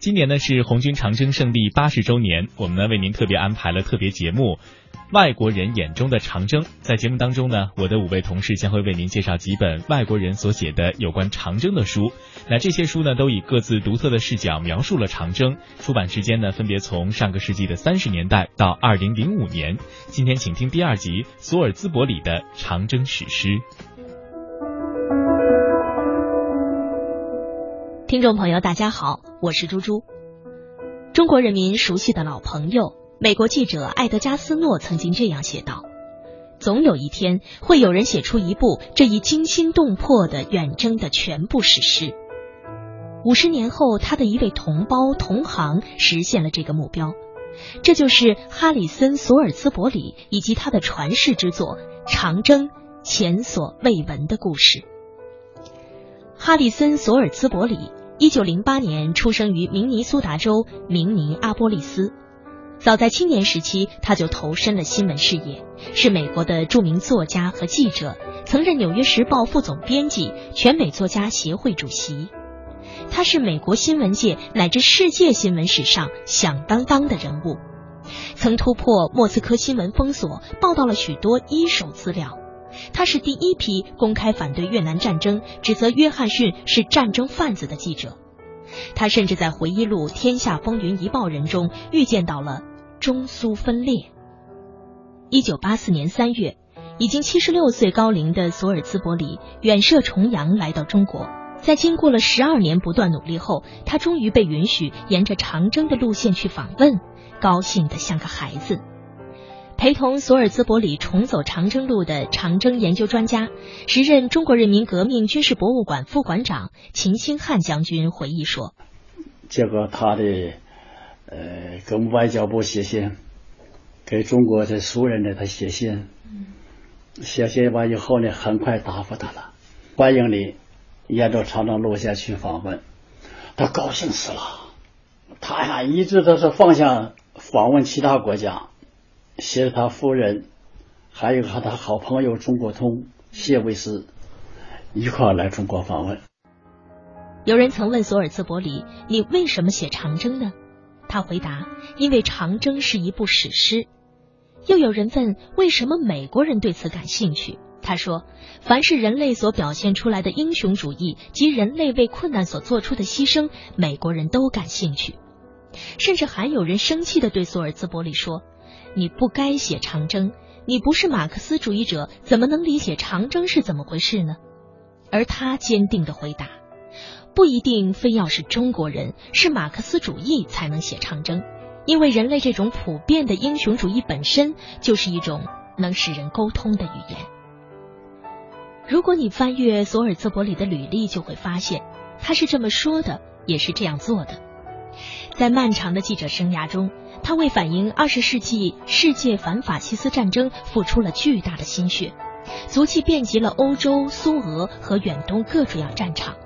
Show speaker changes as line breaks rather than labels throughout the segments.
今年呢是红军长征胜利八十周年，我们呢为您特别安排了特别节目《外国人眼中的长征》。在节目当中呢，我的五位同事将会为您介绍几本外国人所写的有关长征的书。那这些书呢，都以各自独特的视角描述了长征。出版时间呢，分别从上个世纪的三十年代到二零零五年。今天请听第二集索尔兹伯里的长征史诗。
听众朋友，大家好，我是猪猪。中国人民熟悉的老朋友，美国记者艾德加斯诺曾经这样写道：“总有一天，会有人写出一部这一惊心动魄的远征的全部史诗。”五十年后，他的一位同胞同行实现了这个目标，这就是哈里森·索尔兹伯里以及他的传世之作《长征：前所未闻的故事》。哈里森·索尔兹伯里。一九零八年出生于明尼苏达州明尼阿波利斯，早在青年时期他就投身了新闻事业，是美国的著名作家和记者，曾任《纽约时报》副总编辑、全美作家协会主席。他是美国新闻界乃至世界新闻史上响当当的人物，曾突破莫斯科新闻封锁，报道了许多一手资料。他是第一批公开反对越南战争、指责约翰逊是战争贩子的记者。他甚至在回忆录《天下风云一报人》中预见到了中苏分裂。一九八四年三月，已经七十六岁高龄的索尔兹伯里远涉重洋来到中国，在经过了十二年不断努力后，他终于被允许沿着长征的路线去访问，高兴得像个孩子。陪同索尔兹伯里重走长征路的长征研究专家、时任中国人民革命军事博物馆副馆长秦兴汉将军回忆说：“
结果他的呃，跟外交部写信，给中国的苏人呢，他写信，写信完以后呢，很快答复他了，欢迎你沿着长征路线去访问。他高兴死了，他呀一直都是放下访问其他国家。”携着他夫人，还有和他好朋友中国通谢维斯一块来中国访问。
有人曾问索尔兹伯里：“你为什么写长征呢？”他回答：“因为长征是一部史诗。”又有人问：“为什么美国人对此感兴趣？”他说：“凡是人类所表现出来的英雄主义及人类为困难所做出的牺牲，美国人都感兴趣。”甚至还有人生气的对索尔兹伯里说。你不该写长征，你不是马克思主义者，怎么能理解长征是怎么回事呢？而他坚定的回答：不一定非要是中国人，是马克思主义才能写长征，因为人类这种普遍的英雄主义本身就是一种能使人沟通的语言。如果你翻阅索尔兹伯里的履历，就会发现他是这么说的，也是这样做的。在漫长的记者生涯中。他为反映二十世纪世界反法西斯战争付出了巨大的心血，足迹遍及了欧洲、苏俄和远东各主要战场。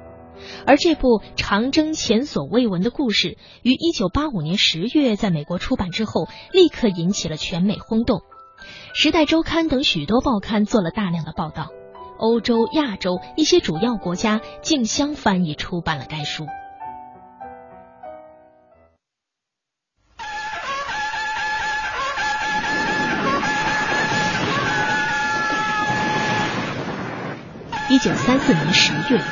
而这部长征前所未闻的故事，于一九八五年十月在美国出版之后，立刻引起了全美轰动。《时代周刊》等许多报刊做了大量的报道，欧洲、亚洲一些主要国家竞相翻译出版了该书。一九三四年十月，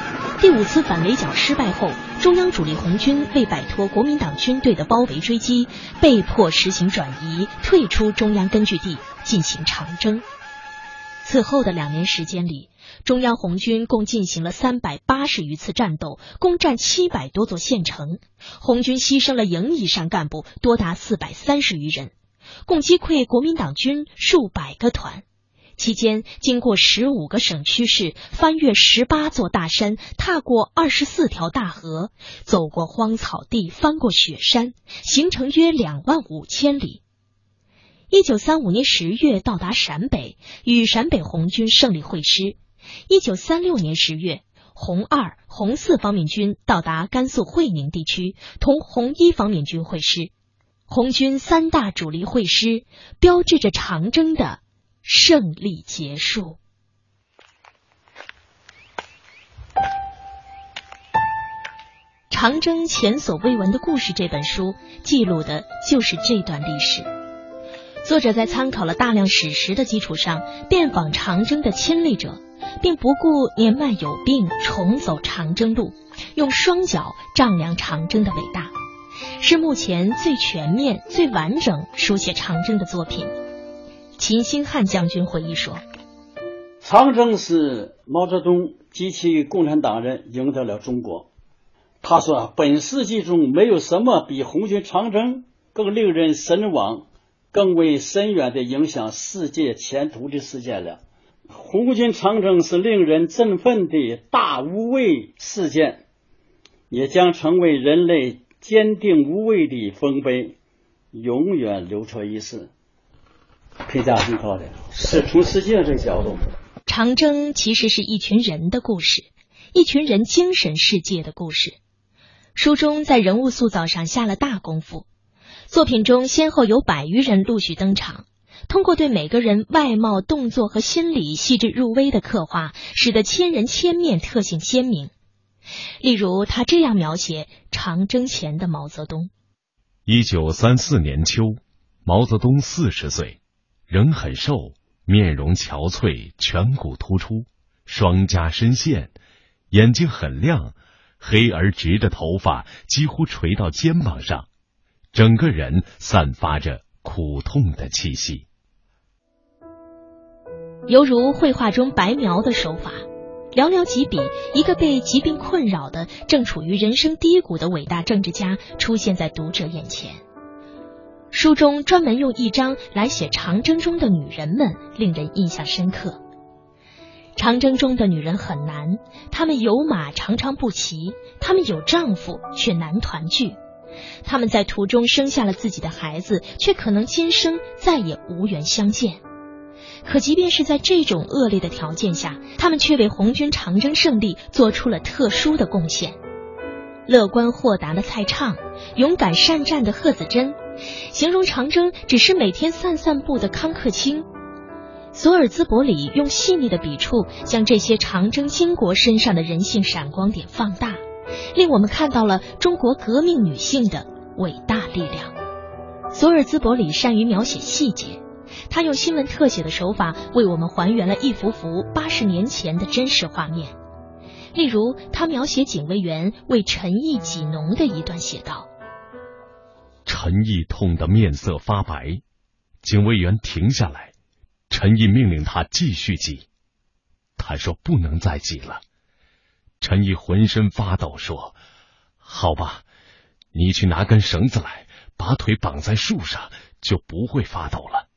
第五次反围剿失败后，中央主力红军为摆脱国民党军队的包围追击，被迫实行转移，退出中央根据地，进行长征。此后的两年时间里，中央红军共进行了三百八十余次战斗，攻占七百多座县城，红军牺牲了营以上干部多达四百三十余人，共击溃国民党军数百个团。期间，经过十五个省区市，翻越十八座大山，踏过二十四条大河，走过荒草地，翻过雪山，行程约两万五千里。一九三五年十月到达陕北，与陕北红军胜利会师。一九三六年十月，红二、红四方面军到达甘肃会宁地区，同红一方面军会师。红军三大主力会师，标志着长征的。胜利结束。长征前所未闻的故事》这本书记录的就是这段历史。作者在参考了大量史实的基础上，遍访长征的亲历者，并不顾年迈有病，重走长征路，用双脚丈量长征的伟大，是目前最全面、最完整书写长征的作品。秦兴汉将军回忆说：“
长征是毛泽东及其共产党人赢得了中国。他说，本世纪中没有什么比红军长征更令人神往。”更为深远的影响世界前途的事件了。红军长征是令人振奋的大无畏事件，也将成为人类坚定无畏的丰碑，永远流传于世。评价很高的，是从世界这个角度。
长征其实是一群人的故事，一群人精神世界的故事。书中在人物塑造上下了大功夫。作品中先后有百余人陆续登场，通过对每个人外貌、动作和心理细致入微的刻画，使得千人千面，特性鲜明。例如，他这样描写长征前的毛泽东：
一九三四年秋，毛泽东四十岁，人很瘦，面容憔悴，颧骨突出，双颊深陷，眼睛很亮，黑而直的头发几乎垂到肩膀上。整个人散发着苦痛的气息，
犹如绘画中白描的手法，寥寥几笔，一个被疾病困扰的、正处于人生低谷的伟大政治家出现在读者眼前。书中专门用一章来写长征中的女人们，令人印象深刻。长征中的女人很难，她们有马常常不骑，她们有丈夫却难团聚。他们在途中生下了自己的孩子，却可能今生再也无缘相见。可即便是在这种恶劣的条件下，他们却为红军长征胜利做出了特殊的贡献。乐观豁达的蔡畅，勇敢善战的贺子珍，形容长征只是每天散散步的康克清。索尔兹伯里用细腻的笔触，将这些长征巾帼身上的人性闪光点放大。令我们看到了中国革命女性的伟大力量。索尔兹伯里善于描写细节，他用新闻特写的手法为我们还原了一幅幅八十年前的真实画面。例如，他描写警卫员为陈毅挤脓的一段写道：“
陈毅痛得面色发白，警卫员停下来，陈毅命令他继续挤，他说不能再挤了。”陈毅浑身发抖，说：“好吧，你去拿根绳子来，把腿绑在树上，就不会发抖了。”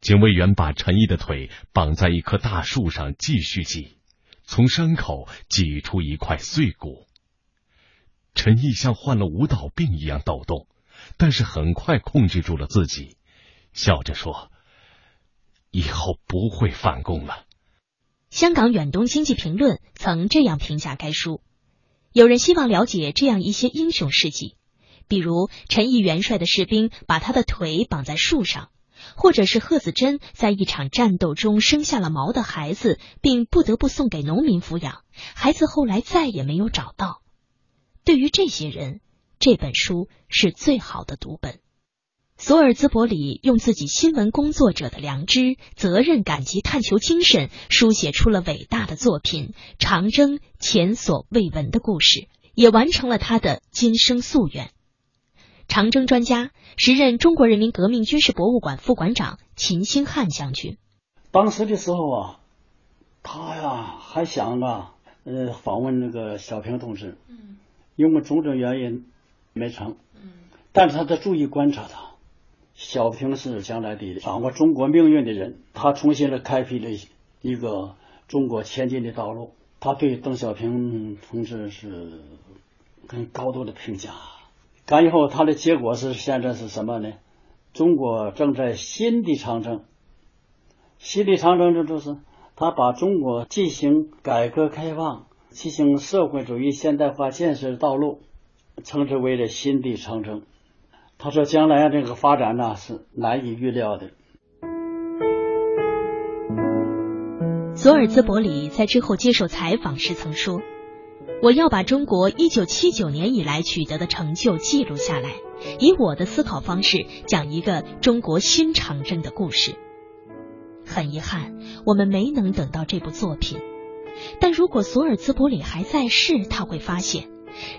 警卫员把陈毅的腿绑在一棵大树上，继续挤，从伤口挤出一块碎骨。陈毅像患了舞蹈病一样抖动，但是很快控制住了自己，笑着说：“以后不会反攻了。”
香港远东经济评论曾这样评价该书：有人希望了解这样一些英雄事迹，比如陈毅元帅的士兵把他的腿绑在树上，或者是贺子珍在一场战斗中生下了毛的孩子，并不得不送给农民抚养，孩子后来再也没有找到。对于这些人，这本书是最好的读本。索尔兹伯里用自己新闻工作者的良知、责任感及探求精神，书写出了伟大的作品《长征前所未闻的故事》，也完成了他的今生夙愿。长征专家，时任中国人民革命军事博物馆副馆长秦兴汉将军。
当时的时候啊，他呀还想啊，呃，访问那个小平同志，嗯，因为种种原因没成，嗯，但是他在注意观察他。小平是将来的掌握中国命运的人，他重新的开辟了一个中国前进的道路。他对邓小平同志是很高度的评价。干以后，他的结果是现在是什么呢？中国正在新的长征，新的长征这就是他把中国进行改革开放、进行社会主义现代化建设道路，称之为了新的长征。他说：“将来这个发展呢是难以预料的。”
索尔兹伯里在之后接受采访时曾说：“我要把中国一九七九年以来取得的成就记录下来，以我的思考方式讲一个中国新长征的故事。很遗憾，我们没能等到这部作品。但如果索尔兹伯里还在世，他会发现，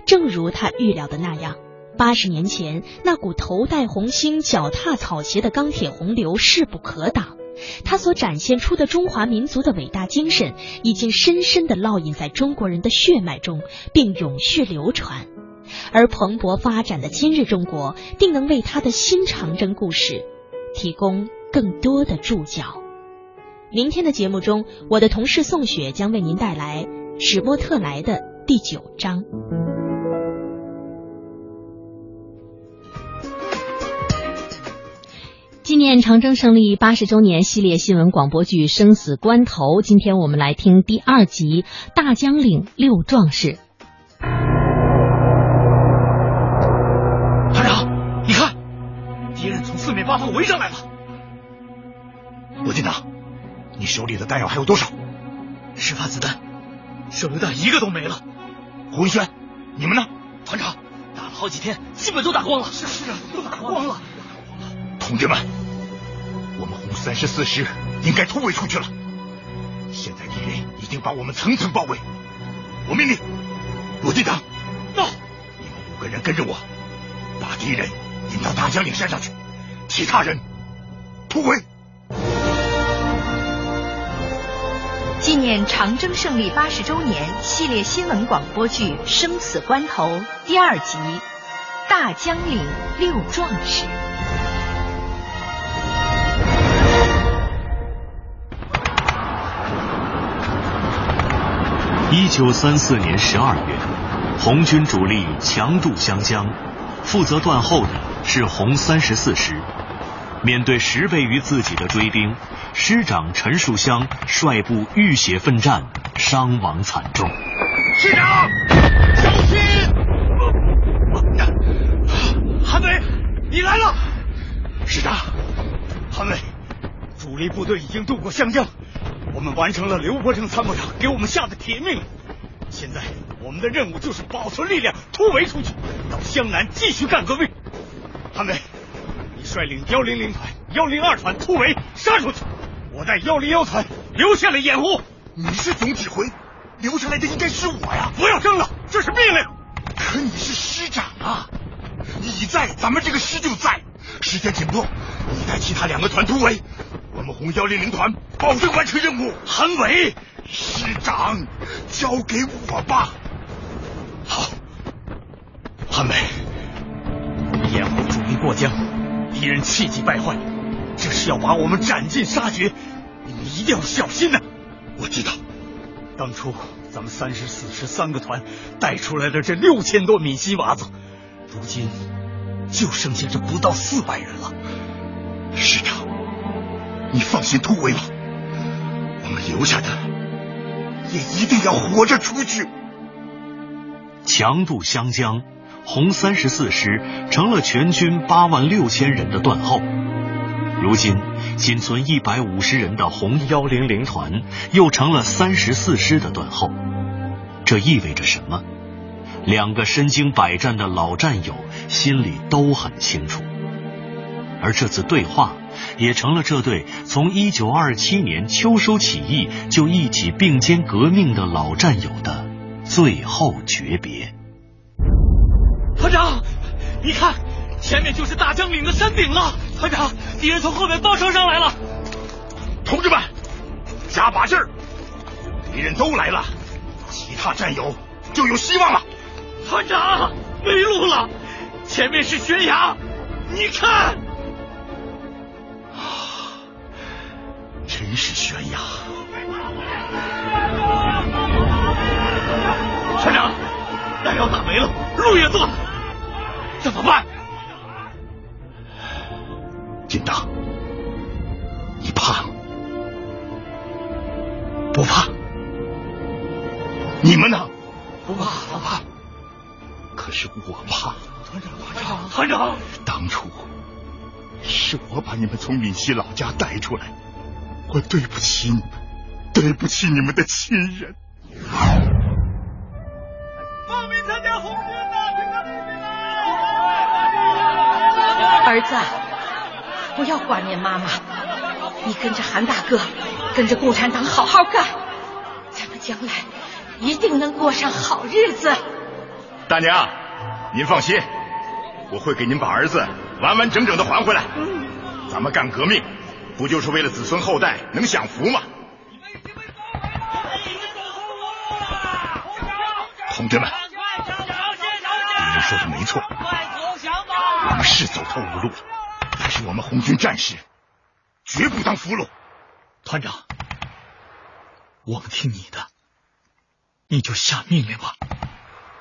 正如他预料的那样，八十年前那股头戴红星、脚踏草鞋的钢铁洪流势不可挡。他所展现出的中华民族的伟大精神，已经深深的烙印在中国人的血脉中，并永续流传。而蓬勃发展的今日中国，定能为他的新长征故事提供更多的注脚。明天的节目中，我的同事宋雪将为您带来史波特莱的第九章。纪念长征胜利八十周年系列新闻广播剧《生死关头》，今天我们来听第二集《大江岭六壮士》。
团长，你看，敌人从四面八方围上来了。罗军长。你手里的弹药还有多少？十发子弹，手榴弹一个都没了。胡文轩，你们呢？
团长，打了好几天，基本都打光了。
是是啊，都打光了。同志们，我们红三十四师应该突围出去了。现在敌人已经把我们层层包围。我命令罗队长，
到，
你们五个人跟着我，把敌人引到大江岭山上去，其他人突围。
纪念长征胜利八十周年系列新闻广播剧《生死关头》第二集《大江岭六壮士》。
一九三四年十二月，红军主力强渡湘江，负责断后的是红三十四师。面对十倍于自己的追兵，师长陈树湘率部浴血奋战，伤亡惨重。
师长，小心！
韩伟，你来了。
师长，韩伟，主力部队已经渡过湘江，我们完成了刘伯承参谋长给我们下的铁命令。现在我们的任务就是保存力量，突围出去，到湘南继续干革命。韩伟。率领幺零零团、幺零二团突围杀出去，我带幺零幺团留下了掩护。
你是总指挥，留下来的应该是我呀！
不要争了，这是命令。
可你是师长啊，你在，咱们这个师就在。时间紧迫，你带其他两个团突围，我们红幺零零团保证完成任务。
韩伟，
师长，交给我吧。
好，韩伟，掩护主力过江。敌人气急败坏，这是要把我们斩尽杀绝，你们一定要小心呐！
我知道，
当初咱们三十四师三个团带出来的这六千多闽西娃子，如今就剩下这不到四百人了。
师长，你放心突围吧，我们留下的也一定要活着出去。
强渡湘江。红三十四师成了全军八万六千人的断后，如今仅存一百五十人的红幺零零团又成了三十四师的断后。这意味着什么？两个身经百战的老战友心里都很清楚。而这次对话也成了这对从一九二七年秋收起义就一起并肩革命的老战友的最后诀别。
团长，你看，前面就是大江岭的山顶了。团长，敌人从后面包抄上来了。
同志们，加把劲儿！敌人都来了，其他战友就有希望了。
团长，没路了，前面是悬崖，你看。
啊，真是悬崖。
团长，弹药打没了，路也断了。怎么办？
金大，你怕吗？不怕。你们呢？
不怕，不怕。
可是我怕。
团长，团长，团长。
当初是我把你们从闽西老家带出来，我对不起你们，对不起你们的亲人。
儿子，不要挂念妈妈，你跟着韩大哥，跟着共产党好好干，咱们将来一定能过上好日子。
大娘，您放心，我会给您把儿子完完整整的还回来。咱们干革命，不就是为了子孙后代能享福吗？同志们，是走投无路了，但是我们红军战士绝不当俘虏。
团长，我们听你的，你就下命令吧。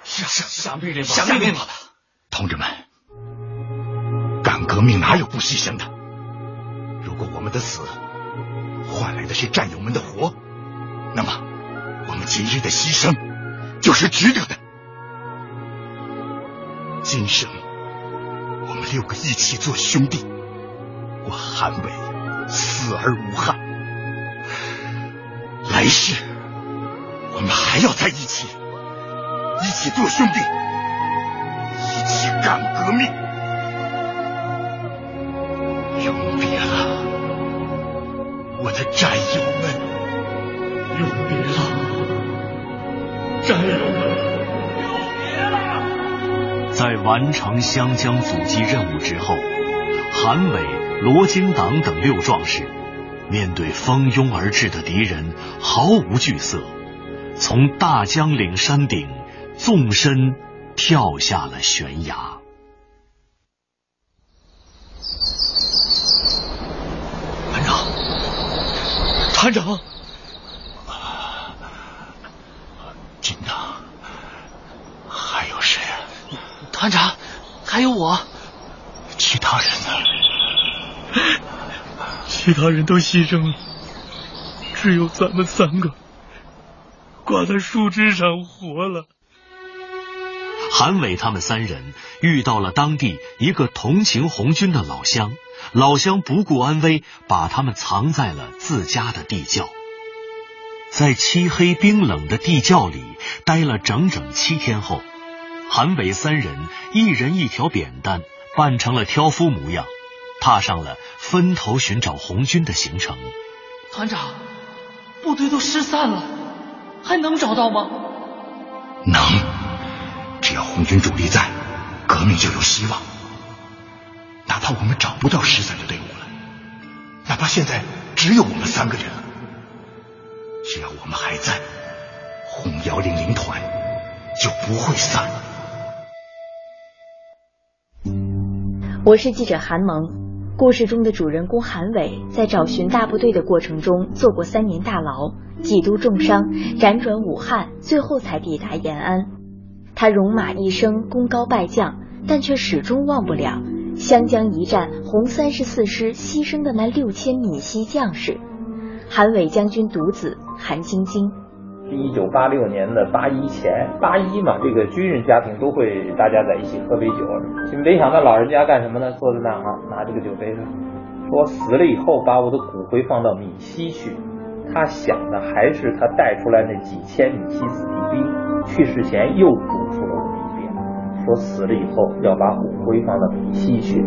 下下下命令吧，
下命令吧。
同志们，干革命哪有不牺牲的？如果我们的死换来的是战友们的活，那么我们今日的牺牲就是值得的。今生六个一起做兄弟，我韩伟死而无憾。来世我们还要在一起，一起做兄弟，一起干革命。永别了，我的战友们！
永别了，战友们！
在完成湘江阻击任务之后，韩伟、罗金党等六壮士面对蜂拥而至的敌人，毫无惧色，从大江岭山顶纵身跳下了悬崖。
团长，团长，
金堂，还有谁啊？
团长，还有我，
其他人呢？
其他人都牺牲了，只有咱们三个挂在树枝上活了。
韩伟他们三人遇到了当地一个同情红军的老乡，老乡不顾安危，把他们藏在了自家的地窖。在漆黑冰冷的地窖里待了整整七天后，韩伟三人一人一条扁担，扮成了挑夫模样，踏上了分头寻找红军的行程。
团长，部队都失散了，还能找到吗？
能，只要红军主力在，革命就有希望。哪怕我们找不到失散的队伍了，哪怕现在只有我们三个人了，只要我们还在，红幺零零团就不会散。
我是记者韩萌。故事中的主人公韩伟在找寻大部队的过程中坐过三年大牢，几度重伤，辗转武汉，最后才抵达延安。他戎马一生，功高败将，但却始终忘不了湘江一战红三十四师牺牲的那六千闽西将士。韩伟将军独子韩晶晶。
一九八六年的八一前，八一嘛，这个军人家庭都会大家在一起喝杯酒。就没想到老人家干什么呢？坐在那儿拿这个酒杯上，说死了以后把我的骨灰放到闽西去。他想的还是他带出来那几千闽西子弟兵。去世前又嘱咐了我们一遍，说死了以后要把骨灰放到闽西去。